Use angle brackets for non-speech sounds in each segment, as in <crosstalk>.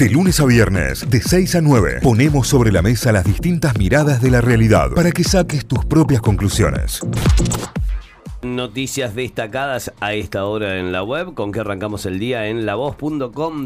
De lunes a viernes, de 6 a 9, ponemos sobre la mesa las distintas miradas de la realidad para que saques tus propias conclusiones. Noticias destacadas a esta hora en la web, con que arrancamos el día en lavoz.com.ar.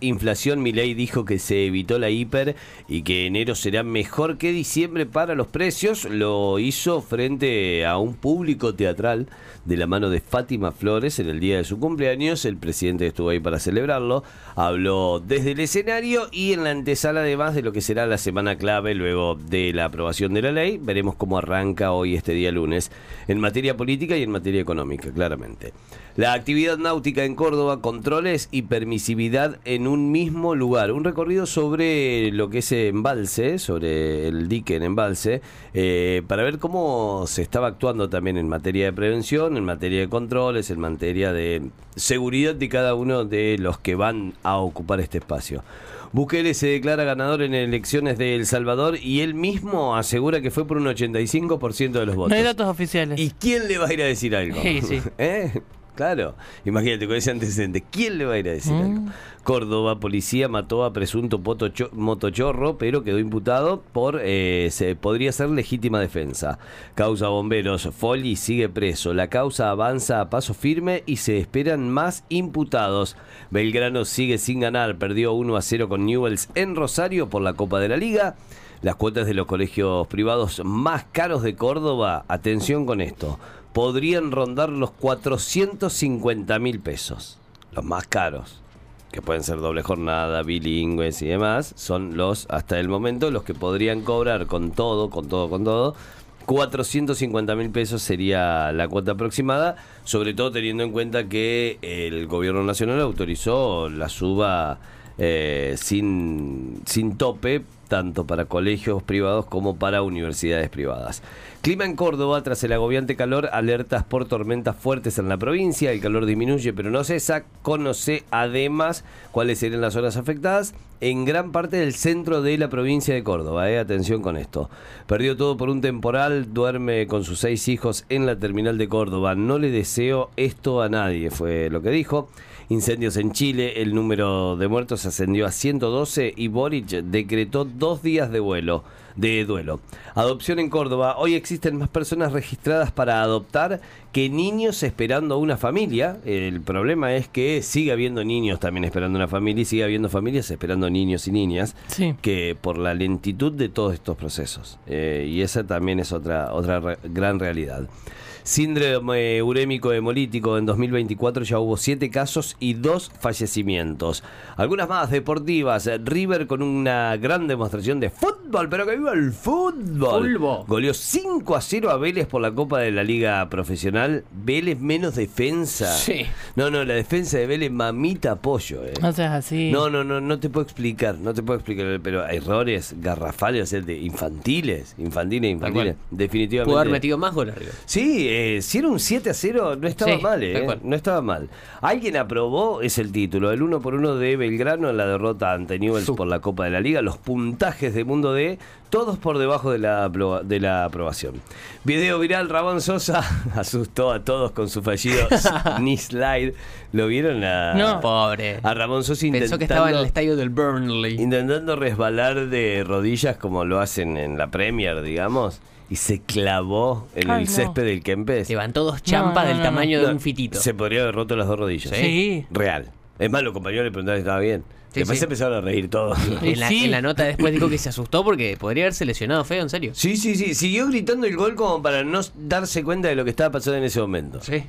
Inflación, Milei dijo que se evitó la hiper y que enero será mejor que diciembre para los precios. Lo hizo frente a un público teatral de la mano de Fátima Flores en el día de su cumpleaños. El presidente estuvo ahí para celebrarlo. Habló desde el escenario y en la antesala además de lo que será la semana clave luego de la aprobación de la ley. Veremos cómo arranca hoy este día lunes. En materia política y en materia económica, claramente. La actividad náutica en Córdoba, controles y permisividad en un mismo lugar. Un recorrido sobre lo que es embalse, sobre el dique en embalse, eh, para ver cómo se estaba actuando también en materia de prevención, en materia de controles, en materia de seguridad de cada uno de los que van a ocupar este espacio. Bukele se declara ganador en elecciones de El Salvador y él mismo asegura que fue por un 85% de los votos. No hay datos oficiales. ¿Y quién le va a ir a decir algo? Sí, sí. <laughs> ¿Eh? Claro, imagínate con ese antecedente, ¿quién le va a ir a decir Mm. algo? Córdoba, policía mató a presunto potocho- motochorro, pero quedó imputado por, eh, se podría ser legítima defensa. Causa bomberos, Folli sigue preso, la causa avanza a paso firme y se esperan más imputados. Belgrano sigue sin ganar, perdió 1 a 0 con Newells en Rosario por la Copa de la Liga. Las cuotas de los colegios privados más caros de Córdoba, atención con esto, podrían rondar los 450 mil pesos. Los más caros, que pueden ser doble jornada, bilingües y demás, son los, hasta el momento, los que podrían cobrar con todo, con todo, con todo. 450 mil pesos sería la cuota aproximada, sobre todo teniendo en cuenta que el gobierno nacional autorizó la suba eh, sin, sin tope, tanto para colegios privados como para universidades privadas. Clima en Córdoba, tras el agobiante calor, alertas por tormentas fuertes en la provincia. El calor disminuye, pero no cesa. Conoce además cuáles serían las zonas afectadas en gran parte del centro de la provincia de Córdoba. eh. Atención con esto. Perdió todo por un temporal, duerme con sus seis hijos en la terminal de Córdoba. No le deseo esto a nadie, fue lo que dijo. Incendios en Chile, el número de muertos ascendió a 112 y Boric decretó dos días de vuelo, de duelo. Adopción en Córdoba. Hoy existen más personas registradas para adoptar que niños esperando una familia. El problema es que sigue habiendo niños también esperando una familia y sigue habiendo familias esperando niños y niñas Sí. que por la lentitud de todos estos procesos. Eh, y esa también es otra, otra re- gran realidad. Síndrome urémico hemolítico en 2024 ya hubo siete casos y dos fallecimientos. Algunas más deportivas. River con una gran demostración de fútbol, pero que viva el fútbol. Fulbo. Goleó 5 a 0 a Vélez por la Copa de la Liga Profesional. Vélez menos defensa. Sí. No, no, la defensa de Vélez mamita pollo. Eh. No seas así. No, no, no, no te puedo explicar, no te puedo explicar, pero errores garrafales, o sea, de infantiles, infantiles, infantiles, definitivamente. Pudo haber metido más goles arriba. Sí, eh, si era un 7 a 0, no estaba Sí, mal, eh, no estaba mal. Alguien aprobó, es el título, el 1 por 1 de Belgrano en la derrota ante Newell's Su. por la Copa de la Liga, los puntajes de Mundo D, todos por debajo de la, de la aprobación. Video viral, Ramón Sosa <laughs> asustó a todos con su fallido <laughs> knee slide. ¿Lo vieron? A, No. Pobre. a Ramón Sosa intentando... Pensó que estaba en el estadio del Burnley. Intentando resbalar de rodillas como lo hacen en la Premier, digamos, y se clavó en Ay, el no. césped del Kempes. Levantó dos champas No, no, del no, tamaño de un fitito. Se podría haber roto las dos rodillas. Sí. Real. Es más, los compañeros le preguntaron si estaba bien. Sí, Después sí. se empezaron a reír todos. En la, Sí. en la nota después dijo que se asustó porque podría haberse lesionado feo, en serio. Sí, sí, sí. Siguió gritando el gol como para no darse cuenta de lo que estaba pasando en ese momento. Sí.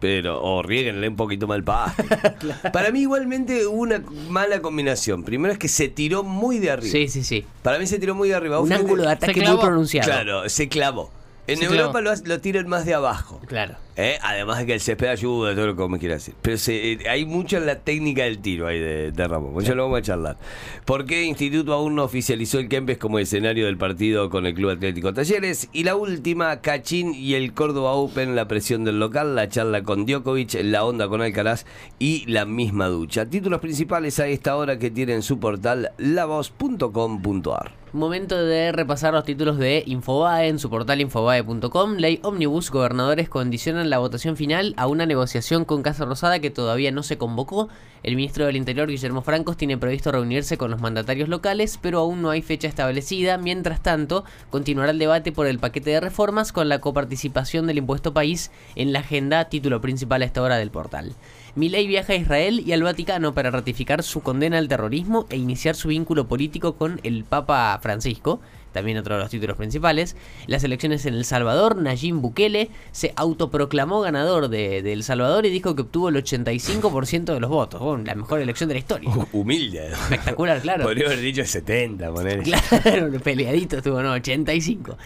Pero, o rieguenle un poquito mal pasto. <laughs> Para mí, igualmente, hubo una mala combinación. Primero es que se tiró muy de arriba. Sí, sí, sí. Para mí se tiró muy de arriba. Un ángulo de ataque muy pronunciado. Claro, se clavó. En Se Europa clavó. lo, lo tiran más de abajo. Claro. ¿Eh? Además de que el césped ayuda, todo lo que me quiera decir. Pero se- eh, hay mucho en la técnica del tiro ahí de, de Ramón. Pues ya lo vamos a charlar. ¿Por qué Instituto aún no oficializó el Kempes como escenario del partido con el Club Atlético Talleres? Y la última, Cachín y el Córdoba Open, la presión del local, la charla con Djokovic, la onda con Alcaraz y la misma ducha. Títulos principales a esta hora que tiene en su portal lavoz.com.ar. Momento de repasar los títulos de Infobae en su portal infobae.com. Ley Omnibus, gobernadores condicionan la votación final a una negociación con Casa Rosada que todavía no se convocó. El ministro del Interior, Guillermo Francos, tiene previsto reunirse con los mandatarios locales, pero aún no hay fecha establecida. Mientras tanto, continuará el debate por el paquete de reformas con la coparticipación del impuesto país en la agenda, título principal a esta hora del portal. Milei viaja a Israel y al Vaticano para ratificar su condena al terrorismo e iniciar su vínculo político con el Papa Francisco también otro de los títulos principales. Las elecciones en El Salvador, Nayib Bukele se autoproclamó ganador de, de El Salvador y dijo que obtuvo el 85% de los votos. Bueno, la mejor elección de la historia. Humilde. Espectacular, claro. Podría haber dicho 70, poner. Claro, <laughs> peleadito estuvo, no, 85.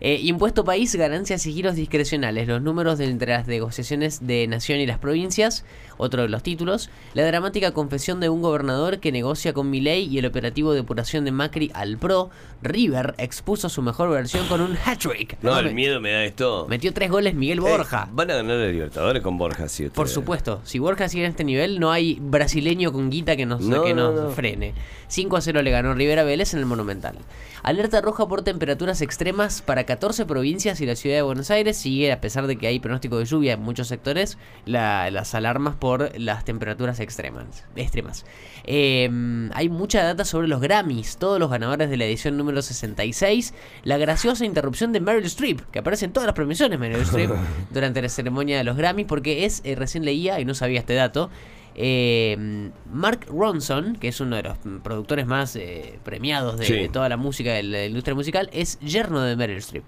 Eh, impuesto país, ganancias y giros discrecionales. Los números de entre las negociaciones de Nación y las provincias, otro de los títulos. La dramática confesión de un gobernador que negocia con Milei y el operativo de depuración de Macri al PRO. River expuso su mejor versión con un hat-trick. No, el miedo me da esto. Metió tres goles Miguel Borja. Eh, van a ganar el Libertadores con Borja, sí. Por supuesto. Si Borja sigue en este nivel, no hay brasileño con guita que nos, No, que nos no. frene. 5 a 0 le ganó Rivera Vélez en el Monumental. Alerta roja por temperaturas extremas para 14 provincias y la ciudad de Buenos Aires. Sigue, a pesar de que hay pronóstico de lluvia en muchos sectores, la- las alarmas por las temperaturas extremas. extremas. Eh, hay mucha data sobre los Grammys, todos los ganadores de la edición número 66. La graciosa interrupción de Meryl Streep, que aparece en todas las premiaciones Meryl Streep <laughs> durante la ceremonia de los Grammys, porque es, eh, recién leía y no sabía este dato, eh, Mark Ronson, que es uno de los productores más eh, premiados de, Sí. de toda la música, de la industria musical, es yerno de Meryl Streep.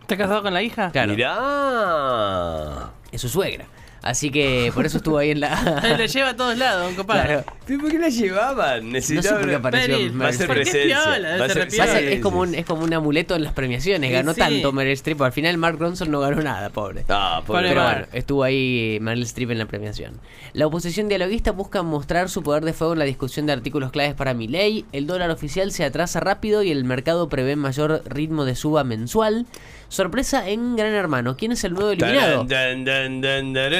¿Está casado con la hija? Claro, Mirá. es su suegra. Así que por eso estuvo ahí en la... <laughs> le lleva a todos lados, compadre. Claro. ¿Pero por qué la llevaban? No sé Necesitaba. por qué apareció Meryl, Va a ser ¿Por qué presencia. piola? Va a ser- sí, es, como un, es como un amuleto en las premiaciones. Ganó sí. tanto Meryl Streep. Al final Mark Ronson no ganó nada, pobre. Ah, pobre Pero bueno, estuvo ahí Meryl Streep en la premiación. La oposición dialoguista busca mostrar su poder de fuego en la discusión de artículos claves para mi ley. El dólar oficial se atrasa rápido y el mercado prevé mayor ritmo de suba mensual. Sorpresa en Gran Hermano. ¿Quién es el nuevo eliminado?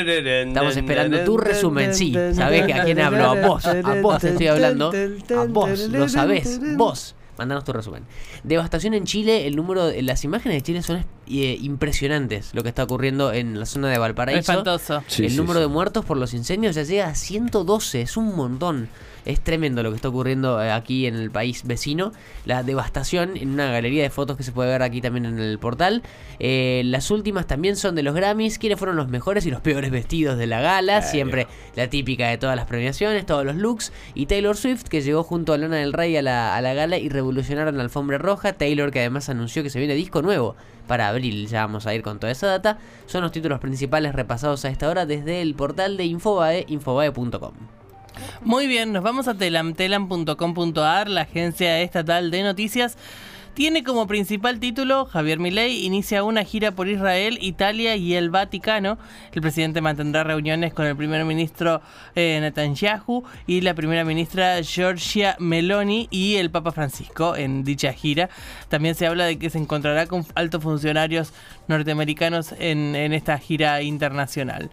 Estamos esperando tu resumen, sí. ¿Sabés a quién hablo? A vos. A vos te estoy hablando. A vos. Lo sabés. Vos. Mandanos tu resumen. Devastación en Chile. El número las imágenes de Chile son eh, impresionantes. Lo que está ocurriendo en la zona de Valparaíso. Espantoso. Sí, el sí, número sí. de muertos por los incendios ya llega a 112. Es un montón. Es tremendo lo que está ocurriendo eh, aquí en el país vecino. La devastación en una galería de fotos que se puede ver aquí también en el portal. Eh, las últimas también son de los Grammys. ¿Quiénes fueron los mejores y los peores vestidos de la gala? Siempre la típica de todas las premiaciones, todos los looks. Y Taylor Swift, que llegó junto a Lana del Rey a la, a la gala y revolucionaron la alfombra roja. Taylor, que además anunció que se viene disco nuevo para abril. Ya vamos a ir con toda esa data. Son los títulos principales repasados a esta hora desde el portal de Infobae, infobae.com. Muy bien, nos vamos a telam, telam.com.ar, la agencia estatal de noticias. Tiene como principal título Javier Milei inicia una gira por Israel, Italia y el Vaticano. El presidente mantendrá reuniones con el primer ministro eh, Netanyahu y la primera ministra Giorgia Meloni y el Papa Francisco en dicha gira. También se habla de que se encontrará con altos funcionarios norteamericanos en esta gira internacional.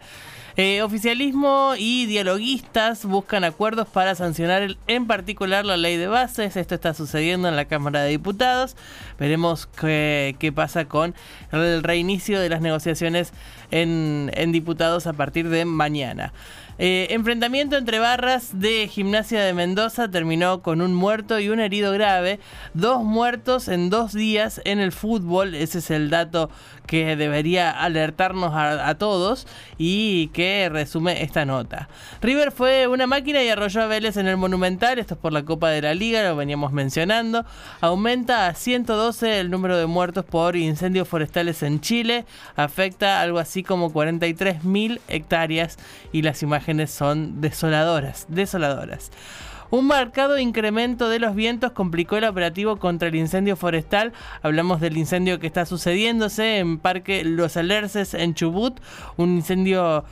Eh, oficialismo y dialoguistas buscan acuerdos para sancionar el- en particular la ley de bases. Esto está sucediendo en la Cámara de Diputados. Veremos qué, pasa con el reinicio de las negociaciones en diputados a partir de mañana. Eh, enfrentamiento entre barras de Gimnasia de Mendoza terminó con un muerto y un herido grave. Dos muertos en dos días en el fútbol. Ese es el dato que debería alertarnos a, a todos y que resume esta nota. River fue una máquina y arrolló a Vélez en el Monumental. Esto es por la Copa de la Liga, lo veníamos mencionando. Aumenta a 112 el número de muertos por incendios forestales en Chile. Afecta algo así como 43 mil hectáreas y las imágenes son desoladoras, desoladoras. Un marcado incremento de los vientos complicó el operativo contra el incendio forestal. Hablamos del incendio que está sucediéndose en Parque Los Alerces en Chubut, un incendio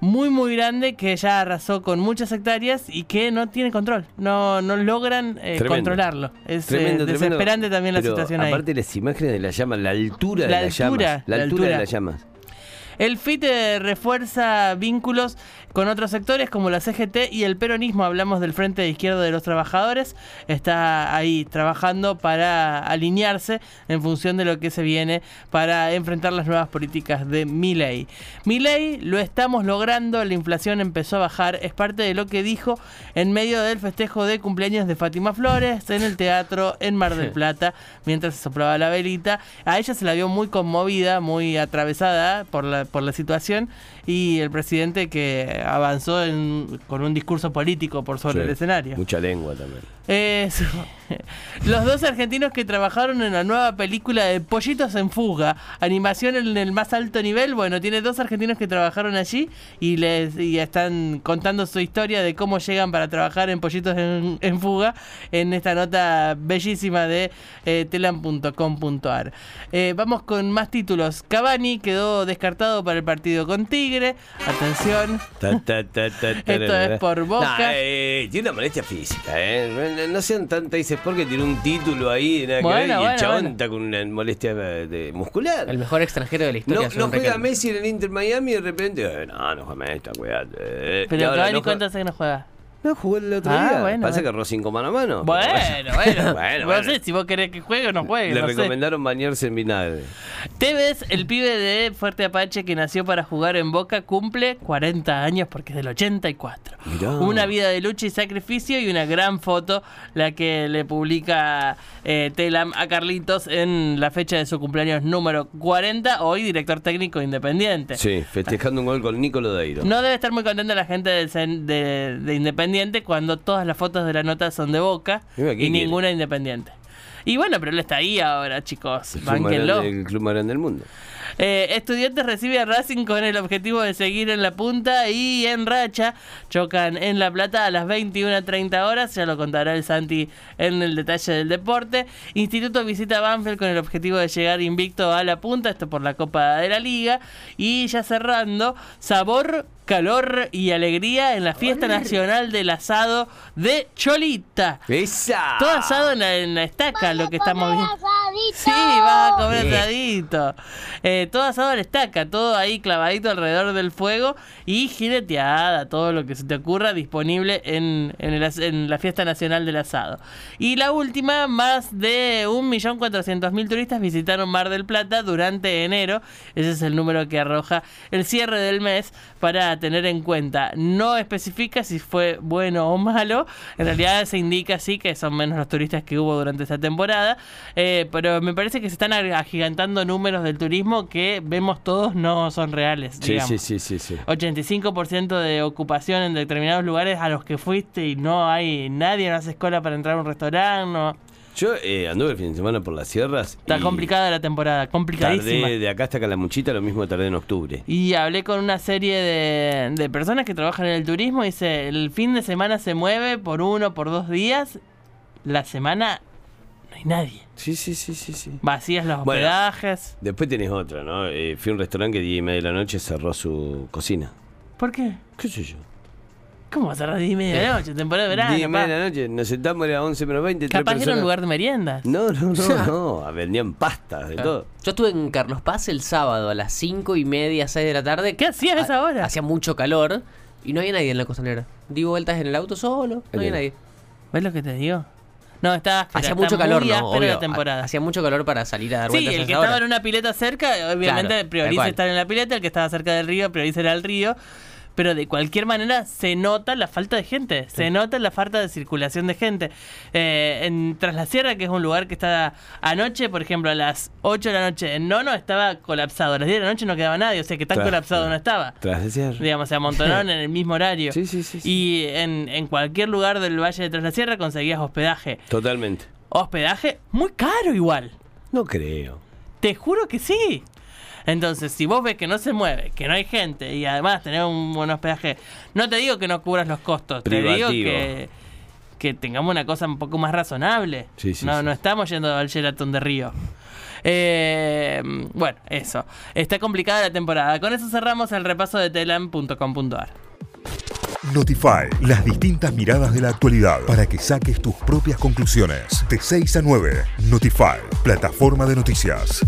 muy muy grande que ya arrasó con muchas hectáreas y que no tiene control, no, no logran eh, controlarlo. Es eh, Tremendo, tremendo. desesperante también la Pero situación ahí. Aparte las imágenes de las llamas, la altura La de las llamas. La, la altura, de las llamas. El FIT eh, refuerza vínculos con otros sectores como la CGT y el peronismo. Hablamos del Frente de Izquierda de los Trabajadores. Está ahí trabajando para alinearse en función de lo que se viene para enfrentar las nuevas políticas de Milei. Milei lo estamos logrando, la inflación empezó a bajar, es parte de lo que dijo en medio del festejo de cumpleaños de Fátima Flores en el teatro en Mar del Plata mientras se soplaba la velita. A ella se la vio muy conmovida, muy atravesada por la, por la situación y el presidente que avanzó en- con un discurso político por sobre Sí, el escenario. Mucha lengua también. Eh. <laughs> Los dos argentinos que trabajaron en la nueva película de Pollitos en Fuga, animación en el más alto nivel, bueno, tiene dos argentinos que trabajaron allí y les y están contando su historia de cómo llegan para trabajar en Pollitos en, en Fuga en esta nota bellísima de eh, telam.com.ar. Eh, vamos con más títulos. Cavani quedó descartado para el partido con Tigre. Atención. Esto es por Boca. Nah, eh, tiene una molestia física, ¿eh? No, no sean tantas, dices, porque tiene un título ahí, nada que Bueno, ver, y bueno, el chabón bueno. está con una molestia eh, de- muscular. El mejor extranjero de la historia. no juega Riquelme. Messi en el Inter Miami y de repente, eh, no, no juega Messi, eh. Pero ahora no ¿cuánto hace que no juega? No jugó el otro Ah, día. bueno, Pasa bueno. que erró cinco mano a mano. Bueno, <laughs> pero bueno. bueno, no bueno. sé si vos querés que juegue o no juegue. Le no sé. recomendaron bañarse en vinagre. Tevez, el pibe de Fuerte Apache que nació para jugar en Boca, cumple 40 años porque es del 84. Mirá. Una vida de lucha y sacrificio y una gran foto la que le publica eh, Telam a Carlitos en la fecha de su cumpleaños número 40, hoy director técnico independiente. Sí, festejando un gol con Nico Lodeiro. No debe estar muy contenta la gente Cen- de, de Independiente cuando todas las fotos de la nota son de Boca y ninguna Independiente. Y bueno, pero él está ahí ahora, chicos. El Bánquenlo. el club más grande del mundo. Eh, estudiantes recibe a Racing con el objetivo de seguir en la punta y en racha. Chocan en La Plata a las 21.30 horas. Ya lo contará el Santi en el detalle del deporte. Instituto visita Banfield con el objetivo de llegar invicto a la punta. Esto por la Copa de la Liga. Y ya cerrando, sabor. Calor y alegría en la fiesta nacional del asado de Cholita. ¡Esa! Todo asado en la, en la estaca, lo que estamos viendo. Sí, vas a comer Sí. asadito. Eh, todo asado a la estaca, todo ahí clavadito alrededor del fuego y jineteada, todo lo que se te ocurra disponible en, en, el en la fiesta nacional del asado. Y la última, más de 1.400.000 turistas visitaron Mar del Plata durante enero. Ese es el número que arroja el cierre del mes para tener en cuenta. No especifica si fue bueno o malo. En realidad se indica sí que son menos los turistas que hubo durante esta temporada. Eh, pero me parece que se están ag- agigantando números del turismo que vemos todos no son reales. Sí, digamos. sí, sí, sí, sí. 85% de ocupación en determinados lugares a los que fuiste y no hay nadie, no hace cola para entrar a un restaurante. No. Yo eh, anduve el fin de semana por las sierras. Está y complicada la temporada, complicadísima. Tardé de acá hasta Calamuchita, lo mismo tardé en octubre. Y hablé con una serie de, de personas que trabajan en el turismo y dice, el fin de semana se mueve por uno, por dos días, la semana no hay nadie. Sí, sí, sí, sí, sí. Vacías los Bueno. hospedajes. Después tenés otra, ¿no? Eh, fui a un restaurante que 10 y media de la noche cerró su cocina. ¿Por qué? ¿Qué sé yo? ¿Cómo va a cerrar 10 y media de la noche? Temporada de 10 y verano. media de la noche, nos sentamos, era 11 menos 20, tres Capaz era un lugar de meriendas. No, no, no, <laughs> no. Vendían pastas, de todo. Yo estuve en Carlos Paz el sábado a las 5 y media, 6 de la tarde. ¿Qué hacías a esa hora? Hacía mucho calor y no había nadie en la costanera. Di vueltas en el auto solo, no había nadie. ¿Ves lo que te digo? No, está áspera, Hacía mucho calor, ¿no? Obvio. la temporada. Hacía mucho calor para salir a dar Sí, vueltas a el que estaba en una pileta cerca, obviamente Claro, prioriza estar en la pileta, el que estaba cerca del río prioriza ir al río. Pero de cualquier manera se nota la falta de gente, se nota la falta de circulación de gente. Eh, en Tras la Sierra, que es un lugar que está anoche, por ejemplo, a las 8 de la noche en Nono, estaba colapsado. A las 10 de la noche no quedaba nadie, o sea que tan colapsado no estaba. Tras de cierre. Digamos, se amontonaron en el mismo horario. <laughs> Sí, sí, sí, sí. Y en, en cualquier lugar del Valle de Tras la Sierra conseguías hospedaje. Totalmente. Hospedaje muy caro igual. No creo. Te juro que sí. Entonces, si vos ves que no se mueve, que no hay gente y además tener un buen hospedaje, no te digo que no cubras los costos, te digo que, que tengamos una cosa un poco más razonable. Sí, sí, no, sí. no estamos yendo al Sheraton de Río. Eh, bueno, eso. Está complicada la temporada. Con eso cerramos el repaso de telam.com.ar. Notify, las distintas miradas de la actualidad para que saques tus propias conclusiones. De 6 a 9, Notify, plataforma de noticias.